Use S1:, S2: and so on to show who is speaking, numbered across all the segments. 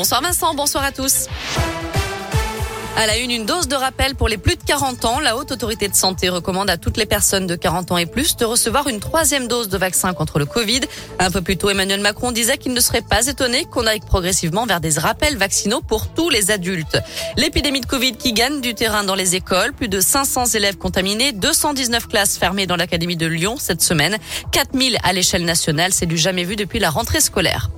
S1: Bonsoir Vincent, bonsoir à tous. À la une, une dose de rappel pour les plus de 40 ans. La Haute Autorité de Santé recommande à toutes les personnes de 40 ans et plus de recevoir une troisième dose de vaccin contre le Covid. Un peu plus tôt, Emmanuel Macron disait qu'il ne serait pas étonné qu'on aille progressivement vers des rappels vaccinaux pour tous les adultes. L'épidémie de Covid qui gagne du terrain dans les écoles. Plus de 500 élèves contaminés, 219 classes fermées dans l'Académie de Lyon cette semaine, 4000 à l'échelle nationale. C'est du jamais vu depuis la rentrée scolaire.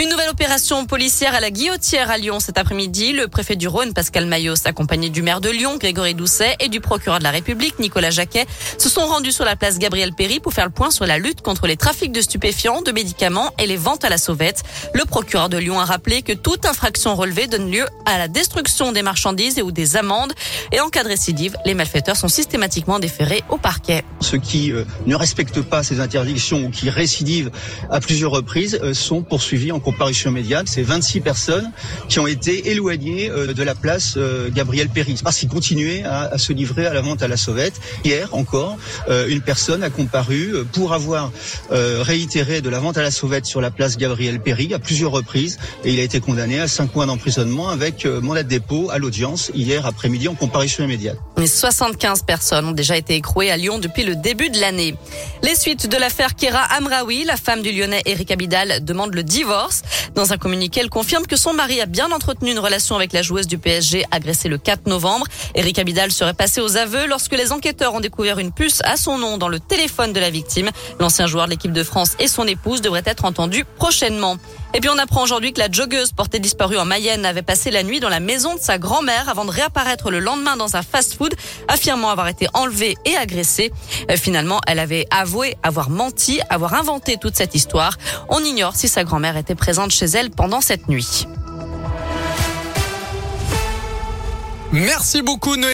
S1: Une nouvelle opération policière à la Guillotière à Lyon cet après-midi. Le préfet du Rhône, Pascal Maillot, accompagné du maire de Lyon, Grégory Doucet, et du procureur de la République, Nicolas Jacquet, se sont rendus sur la place Gabriel Péry pour faire le point sur la lutte contre les trafics de stupéfiants, de médicaments et les ventes à la sauvette. Le procureur de Lyon a rappelé que toute infraction relevée donne lieu à la destruction des marchandises et ou des amendes. Et en cas de récidive, les malfaiteurs sont systématiquement déférés au parquet.
S2: Ceux qui euh, ne respectent pas ces interdictions ou qui récidivent à plusieurs reprises euh, sont poursuivis en comparution immédiate. C'est 26 personnes qui ont été éloignées euh, de la place Gabriel Péry parce qu'ils continuaient à, se livrer à la vente à la sauvette. Hier encore, une personne a comparu pour avoir réitéré de la vente à la sauvette sur la place Gabriel Péry à plusieurs reprises et il a été condamné à 5 mois d'emprisonnement avec mandat de dépôt à l'audience hier après-midi en comparution immédiate.
S1: 75 personnes ont déjà été écrouées à Lyon depuis le début de l'année. Les suites de l'affaire Kera Amraoui, la femme du Lyonnais Eric Abidal demande le divorce. Dans un communiqué, elle confirme que son mari a bien entretenu une relation avec la joueuse du PSG agressée le 4 novembre. Eric Abidal serait passé aux aveux lorsque les enquêteurs ont découvert une puce à son nom dans le téléphone de la victime. L'ancien joueur de l'équipe de France et son épouse devraient être entendus prochainement. Et puis on apprend aujourd'hui que la joggeuse portée disparue en Mayenne avait passé la nuit dans la maison de sa grand-mère avant de réapparaître le lendemain dans un fast-food, affirmant avoir été enlevée et agressée. Euh, finalement, elle avait avoué avoir menti, avoir inventé toute cette histoire. On ignore si sa grand-mère était présente chez elle pendant cette nuit.
S3: Merci beaucoup Noé.